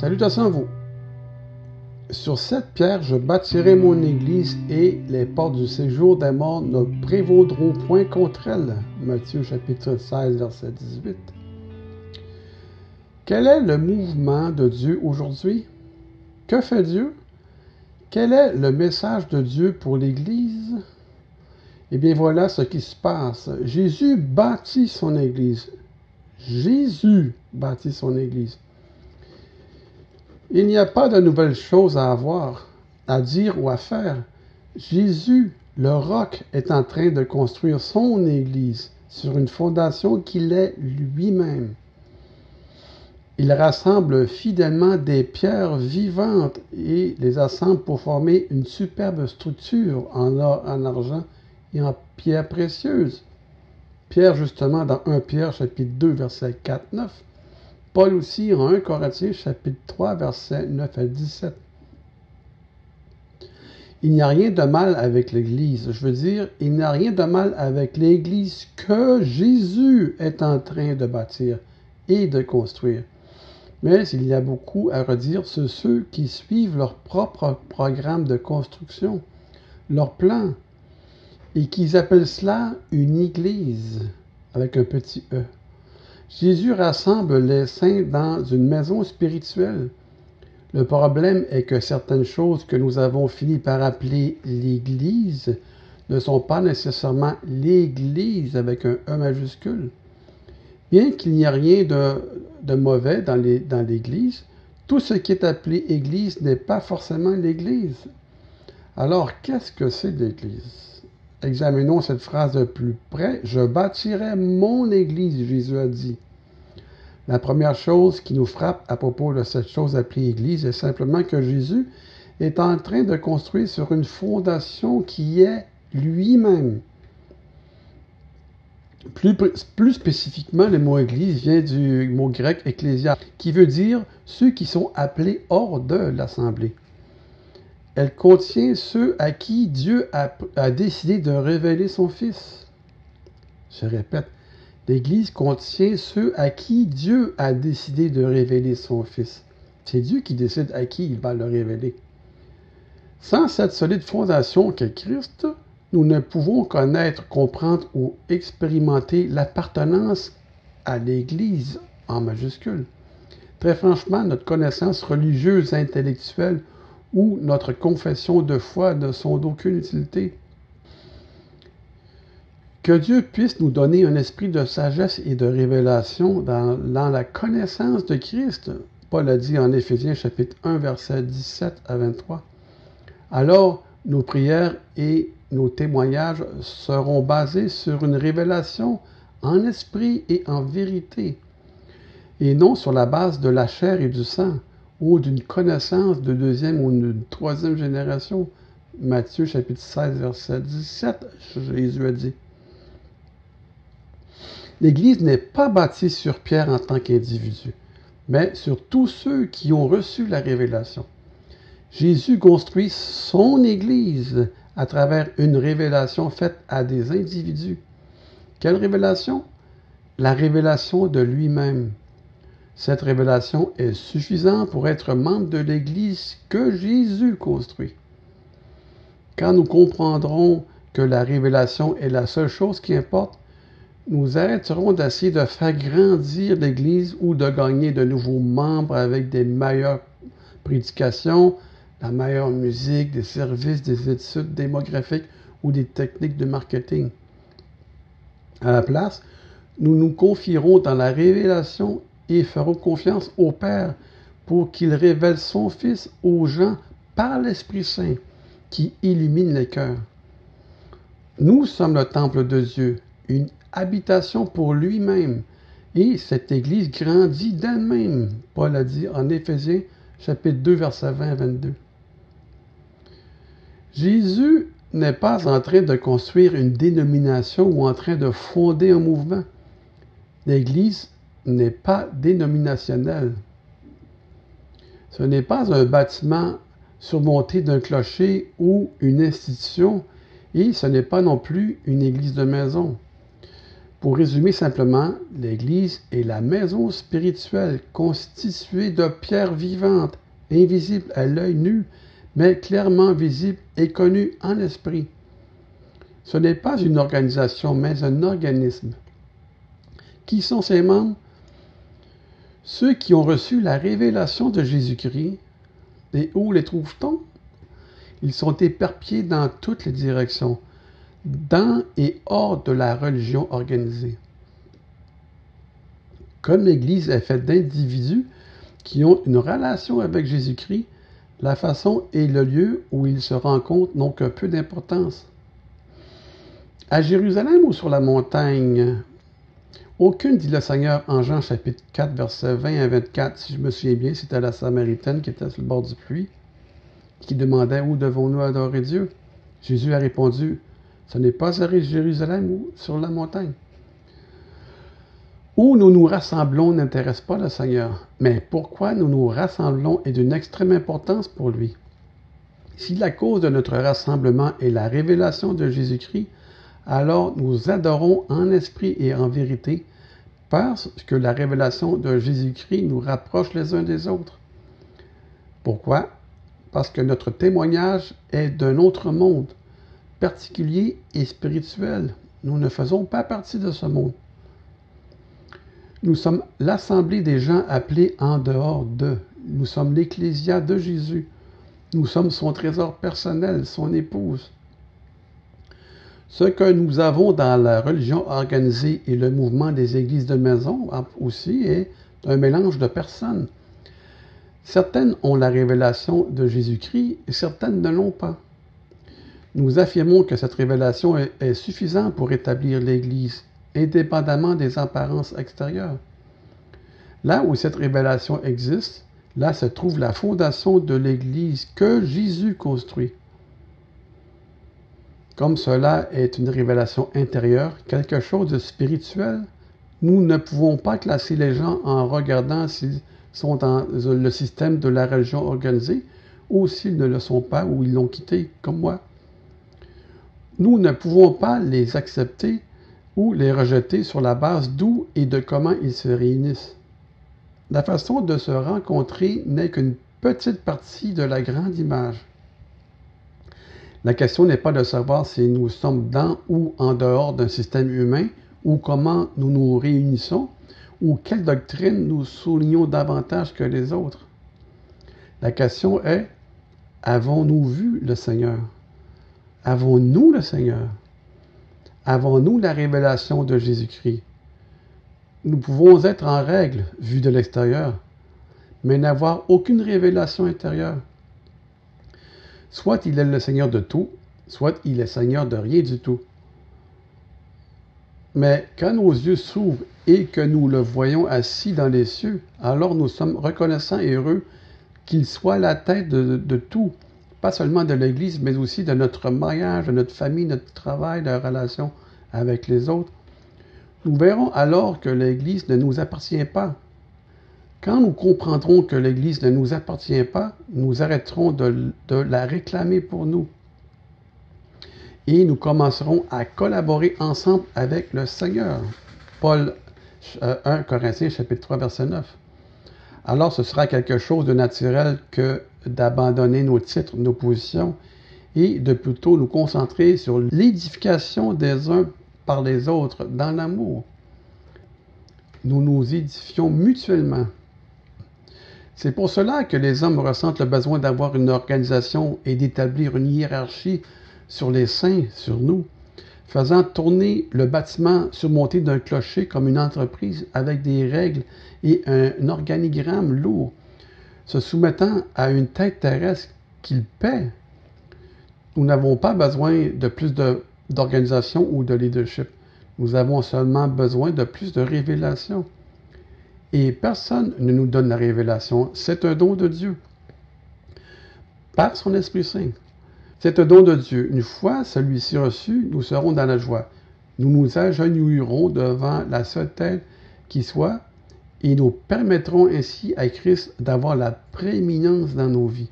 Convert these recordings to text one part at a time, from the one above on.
Salutations à vous. Sur cette pierre, je bâtirai mon église et les portes du séjour des morts ne prévaudront point contre elle. Matthieu chapitre 16, verset 18. Quel est le mouvement de Dieu aujourd'hui? Que fait Dieu? Quel est le message de Dieu pour l'Église? Eh bien voilà ce qui se passe. Jésus bâtit son Église. Jésus bâtit son Église. Il n'y a pas de nouvelles choses à avoir, à dire ou à faire. Jésus, le roc, est en train de construire son Église sur une fondation qu'il est lui-même. Il rassemble fidèlement des pierres vivantes et les assemble pour former une superbe structure en or, en argent et en pierres précieuses. Pierre, justement, dans 1 Pierre, chapitre 2, verset 4-9. Paul aussi en 1 Corinthiens chapitre 3 verset 9 à 17. Il n'y a rien de mal avec l'Église. Je veux dire, il n'y a rien de mal avec l'Église que Jésus est en train de bâtir et de construire. Mais il y a beaucoup à redire sur ceux qui suivent leur propre programme de construction, leur plan, et qui appellent cela une Église avec un petit E. Jésus rassemble les saints dans une maison spirituelle. Le problème est que certaines choses que nous avons fini par appeler l'Église ne sont pas nécessairement l'Église avec un E majuscule. Bien qu'il n'y ait rien de, mauvais dans l'Église, tout ce qui est appelé Église n'est pas forcément l'Église. Alors, qu'est-ce que c'est l'Église? Examinons cette phrase de plus près. Je bâtirai mon Église, Jésus a dit. La première chose qui nous frappe à propos de cette chose appelée Église est simplement que Jésus est en train de construire sur une fondation qui est lui-même. Plus, plus, spécifiquement, le mot Église vient du mot grec ecclésia, qui veut dire ceux qui sont appelés hors de l'assemblée. Elle contient ceux à qui Dieu a, décidé de révéler son Fils. Je répète, l'Église contient ceux à qui Dieu a décidé de révéler son Fils. C'est Dieu qui décide à qui il va le révéler. Sans cette solide fondation qu'est Christ, nous ne pouvons connaître, comprendre ou expérimenter l'appartenance à l'Église en majuscule. Très franchement, notre connaissance religieuse, intellectuelle ou notre confession de foi ne sont d'aucune utilité. Que Dieu puisse nous donner un esprit de sagesse et de révélation dans, la connaissance de Christ. Paul a dit en Éphésiens chapitre 1 verset 17 à 23. Alors nos prières et nos témoignages seront basés sur une révélation en esprit et en vérité, et non sur la base de la chair et du sang ou d'une connaissance de deuxième ou de troisième génération. Matthieu chapitre 16, verset 17, Jésus a dit. L'Église n'est pas bâtie sur Pierre en tant qu'individu, mais sur tous ceux qui ont reçu la révélation. Jésus construit son Église à travers une révélation faite à des individus. Quelle révélation? La révélation de lui-même. Cette révélation est suffisante pour être membre de l'Église que Jésus construit. Quand nous comprendrons que la révélation est la seule chose qui importe, nous arrêterons d'essayer de faire grandir l'Église ou de gagner de nouveaux membres avec des meilleures prédications, la meilleure musique, des services, des études démographiques ou des techniques de marketing. À la place, nous nous confierons dans la révélation et feront confiance au Père pour qu'il révèle son Fils aux gens par l'Esprit Saint qui illumine les cœurs. Nous sommes le temple de Dieu, une habitation pour lui-même, et cette Église grandit d'elle-même, Paul a dit en Éphésiens chapitre 2 verset 20 à 22. Jésus n'est pas en train de construire une dénomination ou en train de fonder un mouvement. L'Église n'est pas dénominationnel. Ce n'est pas un bâtiment surmonté d'un clocher ou une institution, et ce n'est pas non plus une église de maison. Pour résumer simplement, l'Église est la maison spirituelle constituée de pierres vivantes, invisibles à l'œil nu, mais clairement visibles et connues en esprit. Ce n'est pas une organisation, mais un organisme. Qui sont ses membres? Ceux qui ont reçu la révélation de Jésus-Christ. Et où les trouve-t-on? Ils sont éparpillés dans toutes les directions dans et hors de la religion organisée. Comme l'Église est faite d'individus qui ont une relation avec Jésus-Christ, la façon et le lieu où ils se rencontrent n'ont que peu d'importance. À Jérusalem ou sur la montagne, aucune, dit le Seigneur en Jean chapitre 4, versets 20 à 24, si je me souviens bien, c'était la Samaritaine qui était sur le bord du puits, qui demandait où devons-nous adorer Dieu? Jésus a répondu, ce n'est pas à Jérusalem ou sur la montagne. Où nous nous rassemblons n'intéresse pas le Seigneur, mais pourquoi nous nous rassemblons est d'une extrême importance pour lui. Si la cause de notre rassemblement est la révélation de Jésus-Christ, alors nous adorons en esprit et en vérité, parce que la révélation de Jésus-Christ nous rapproche les uns des autres. Pourquoi? Parce que notre témoignage est d'un autre monde particulier et spirituel. Nous ne faisons pas partie de ce monde. Nous sommes l'assemblée des gens appelés en dehors de. Nous sommes l'ecclésia de Jésus. Nous sommes son trésor personnel, son épouse. Ce que nous avons dans la religion organisée et le mouvement des églises de maison aussi est un mélange de personnes. Certaines ont la révélation de Jésus-Christ et certaines ne l'ont pas. Nous affirmons que cette révélation est, suffisante pour établir l'Église, indépendamment des apparences extérieures. Là où cette révélation existe, là se trouve la fondation de l'Église que Jésus construit. Comme cela est une révélation intérieure, quelque chose de spirituel, nous ne pouvons pas classer les gens en regardant s'ils sont dans le système de la religion organisée ou s'ils ne le sont pas ou ils l'ont quitté, comme moi nous ne pouvons pas les accepter ou les rejeter sur la base d'où et de comment ils se réunissent. La façon de se rencontrer n'est qu'une petite partie de la grande image. La question n'est pas de savoir si nous sommes dans ou en dehors d'un système humain ou comment nous nous réunissons ou quelle doctrine nous soulignons davantage que les autres. La question est, avons-nous vu le Seigneur? Avons-nous le Seigneur? Avons-nous la révélation de Jésus-Christ? Nous pouvons être en règle, vu de l'extérieur, mais n'avoir aucune révélation intérieure. Soit il est le Seigneur de tout, soit il est Seigneur de rien du tout. Mais quand nos yeux s'ouvrent et que nous le voyons assis dans les cieux, alors nous sommes reconnaissants et heureux qu'il soit la tête de, tout pas seulement de l'Église, mais aussi de notre mariage, de notre famille, notre travail, de relation avec les autres. Nous verrons alors que l'Église ne nous appartient pas. Quand nous comprendrons que l'Église ne nous appartient pas, nous arrêterons de, la réclamer pour nous. Et nous commencerons à collaborer ensemble avec le Seigneur. Paul 1 euh, Corinthiens chapitre 3 verset 9. Alors ce sera quelque chose de naturel que d'abandonner nos titres, nos positions et de plutôt nous concentrer sur l'édification des uns par les autres dans l'amour. Nous nous édifions mutuellement. C'est pour cela que les hommes ressentent le besoin d'avoir une organisation et d'établir une hiérarchie sur les saints, sur nous, faisant tourner le bâtiment surmonté d'un clocher comme une entreprise avec des règles et un organigramme lourd se soumettant à une tête terrestre qu'il paie, nous n'avons pas besoin de plus d'organisation ou de leadership. Nous avons seulement besoin de plus de révélation. Et personne ne nous donne la révélation. C'est un don de Dieu. Par son Esprit Saint. C'est un don de Dieu. Une fois celui-ci reçu, nous serons dans la joie. Nous nous agenouillerons devant la seule tête qui soit et nous permettrons ainsi à Christ d'avoir la prééminence dans nos vies.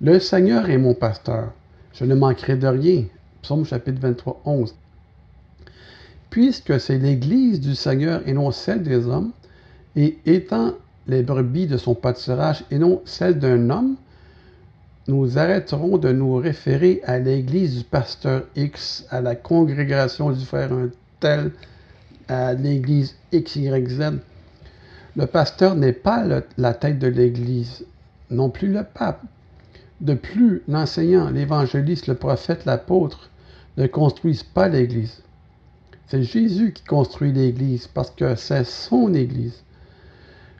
Le Seigneur est mon pasteur, je ne manquerai de rien. Psaume chapitre 23, 11. puisque c'est l'Église du Seigneur et non celle des hommes, et étant les brebis de son pâturage et non celle d'un homme, nous arrêterons de nous référer à l'église du pasteur X, à la congrégation du frère un tel, à l'église XYZ. Le pasteur n'est pas la tête de l'église, non plus le pape. De plus, l'enseignant, l'évangéliste, le prophète, l'apôtre ne construisent pas l'église. C'est Jésus qui construit l'église parce que c'est son église.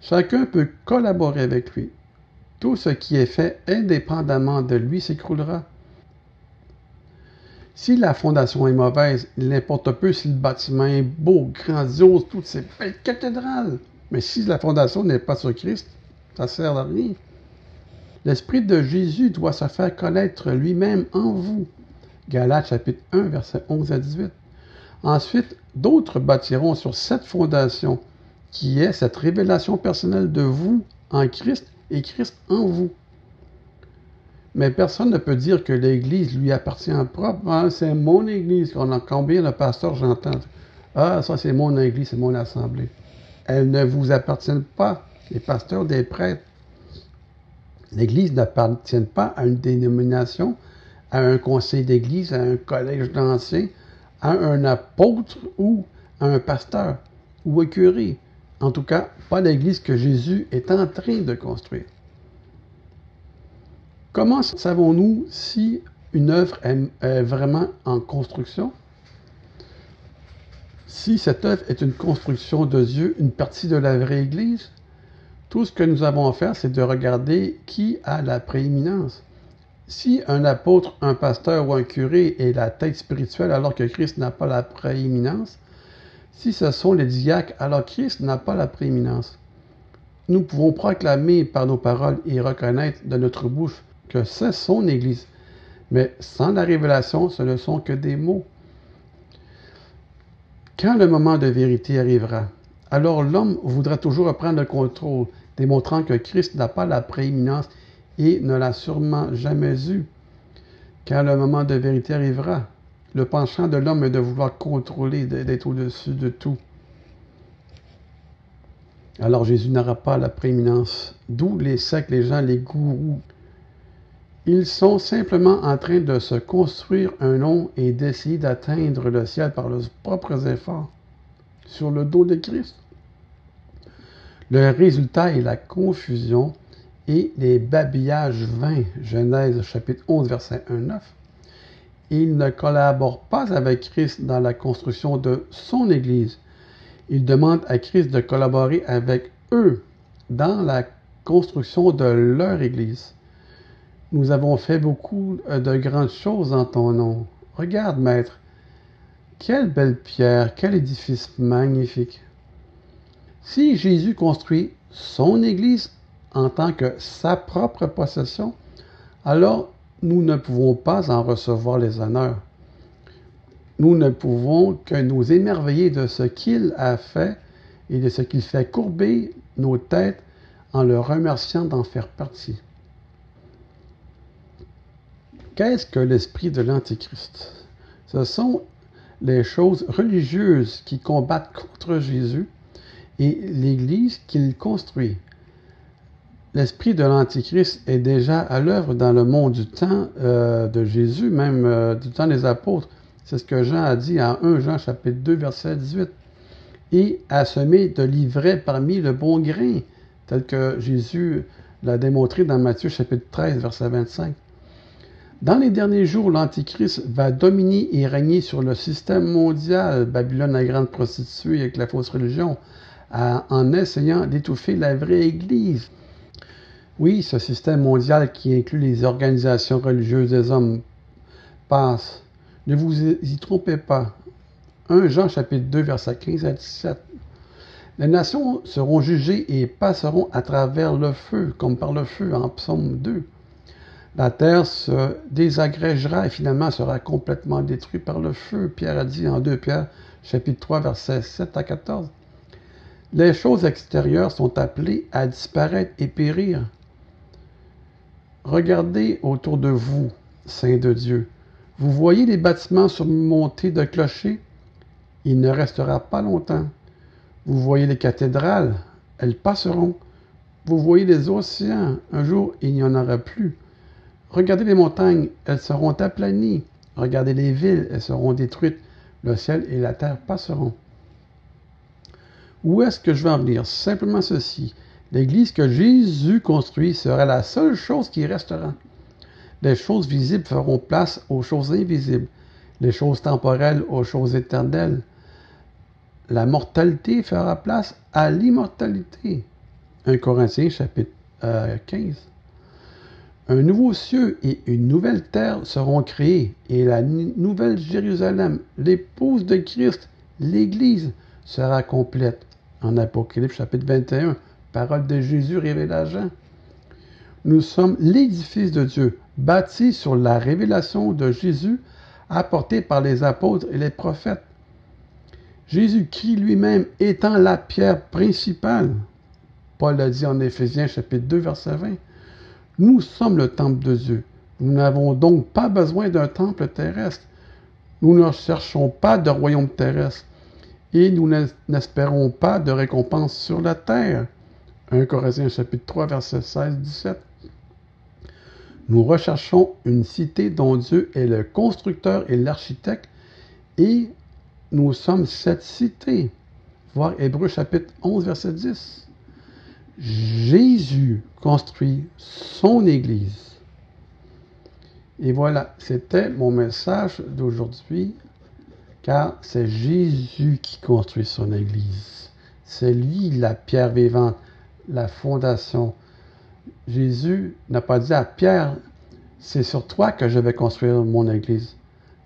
Chacun peut collaborer avec lui. Tout ce qui est fait indépendamment de lui s'écroulera. Si la fondation est mauvaise, il n'importe peu si le bâtiment est beau, grandiose, toutes ces belles cathédrales. Mais si la fondation n'est pas sur Christ, ça sert à rien. L'Esprit de Jésus doit se faire connaître lui-même en vous. Galates chapitre 1, versets 11 à 18. Ensuite, d'autres bâtiront sur cette fondation, qui est cette révélation personnelle de vous en Christ et Christ en vous. Mais personne ne peut dire que l'Église lui appartient en propre. Ah, c'est mon Église. On a combien de pasteurs j'entends Ah, ça c'est mon Église, c'est mon assemblée. Elle ne vous appartient pas, les pasteurs des prêtres. L'Église n'appartient pas à une dénomination, à un conseil d'Église, à un collège d'anciens, à un apôtre ou à un pasteur ou un curé. En tout cas, pas l'Église que Jésus est en train de construire. Comment savons-nous si une œuvre est vraiment en construction? Si cette œuvre est une construction de Dieu, une partie de la vraie Église, tout ce que nous avons à faire, c'est de regarder qui a la prééminence. Si un apôtre, un pasteur ou un curé est la tête spirituelle alors que Christ n'a pas la prééminence, si ce sont les diacres, alors Christ n'a pas la prééminence. Nous pouvons proclamer par nos paroles et reconnaître de notre bouche que c'est son Église. Mais sans la révélation, ce ne sont que des mots. Quand le moment de vérité arrivera, alors l'homme voudra toujours reprendre le contrôle, démontrant que Christ n'a pas la prééminence et ne l'a sûrement jamais eu. Quand le moment de vérité arrivera, le penchant de l'homme est de vouloir contrôler, d'être au-dessus de tout. Alors Jésus n'aura pas la prééminence. D'où les sectes, les gens, les gourous. Ils sont simplement en train de se construire un nom et d'essayer d'atteindre le ciel par leurs propres efforts sur le dos de Christ. Le résultat est la confusion et les babillages vains. Genèse chapitre 11, verset 1-9. Ils ne collaborent pas avec Christ dans la construction de son Église. Ils demandent à Christ de collaborer avec eux dans la construction de leur Église. Nous avons fait beaucoup de grandes choses en ton nom. Regarde, Maître, quelle belle pierre, quel édifice magnifique. Si Jésus construit son Église en tant que sa propre possession, alors nous ne pouvons pas en recevoir les honneurs. Nous ne pouvons que nous émerveiller de ce qu'il a fait et de ce qu'il fait courber nos têtes en le remerciant d'en faire partie. Qu'est-ce que l'esprit de l'Antichrist? Ce sont les choses religieuses qui combattent contre Jésus et l'Église qu'il construit. L'esprit de l'Antichrist est déjà à l'œuvre dans le monde du temps euh, de Jésus, même euh, du temps des apôtres. C'est ce que Jean a dit en 1 Jean chapitre 2 verset 18. Et a semé de l'ivraie parmi le bon grain, tel que Jésus l'a démontré dans Matthieu chapitre 13 verset 25. Dans les derniers jours, l'Antichrist va dominer et régner sur le système mondial, Babylone la grande prostituée avec la fausse religion, en essayant d'étouffer la vraie Église. Oui, ce système mondial qui inclut les organisations religieuses des hommes passe. Ne vous y trompez pas. 1 Jean chapitre 2 verset 15 à 17. Les nations seront jugées et passeront à travers le feu, comme par le feu en psaume 2. La terre se désagrégera et finalement sera complètement détruite par le feu. Pierre a dit en 2 Pierre chapitre 3 verset 7 à 14. Les choses extérieures sont appelées à disparaître et périr. Regardez autour de vous, saints de Dieu. Vous voyez les bâtiments surmontés de clochers? Il ne restera pas longtemps. Vous voyez les cathédrales, elles passeront. Vous voyez les océans, un jour il n'y en aura plus. Regardez les montagnes, elles seront aplanies. Regardez les villes, elles seront détruites. Le ciel et la terre passeront. Où est-ce que je vais en venir? Simplement ceci. L'Église que Jésus construit sera la seule chose qui restera. Les choses visibles feront place aux choses invisibles, les choses temporelles aux choses éternelles. La mortalité fera place à l'immortalité. 1 Corinthiens chapitre 15. Euh, Un nouveau cieux et une nouvelle terre seront créés, et la nouvelle Jérusalem, l'épouse de Christ, l'Église, sera complète. En Apocalypse chapitre 21, parole de Jésus révélée à Jean. Nous sommes l'édifice de Dieu, bâti sur la révélation de Jésus apportée par les apôtres et les prophètes. Jésus-Christ lui-même étant la pierre principale. Paul l'a dit en Éphésiens chapitre 2 verset 20. Nous sommes le temple de Dieu. Nous n'avons donc pas besoin d'un temple terrestre. Nous ne cherchons pas de royaume terrestre et nous n'espérons pas de récompense sur la terre. 1 Corinthiens chapitre 3 verset 16-17. Nous recherchons une cité dont Dieu est le constructeur et l'architecte et nous sommes cette cité. Voir Hébreu chapitre 11 verset 10. Jésus construit son Église. Et voilà, c'était mon message d'aujourd'hui, car c'est Jésus qui construit son Église. C'est lui la pierre vivante, la fondation. Jésus n'a pas dit à Pierre, c'est sur toi que je vais construire mon Église.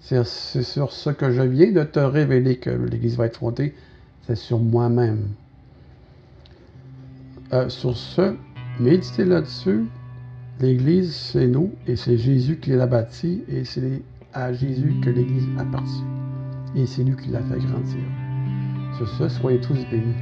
C'est sur ce que je viens de te révéler que l'Église va être fondée. C'est sur moi-même. Euh, sur ce, méditez là-dessus. L'Église, c'est nous et c'est Jésus qui l'a bâtie et c'est à Jésus que l'Église appartient. Et c'est lui qui l'a fait grandir. Sur ce, soyez tous bénis.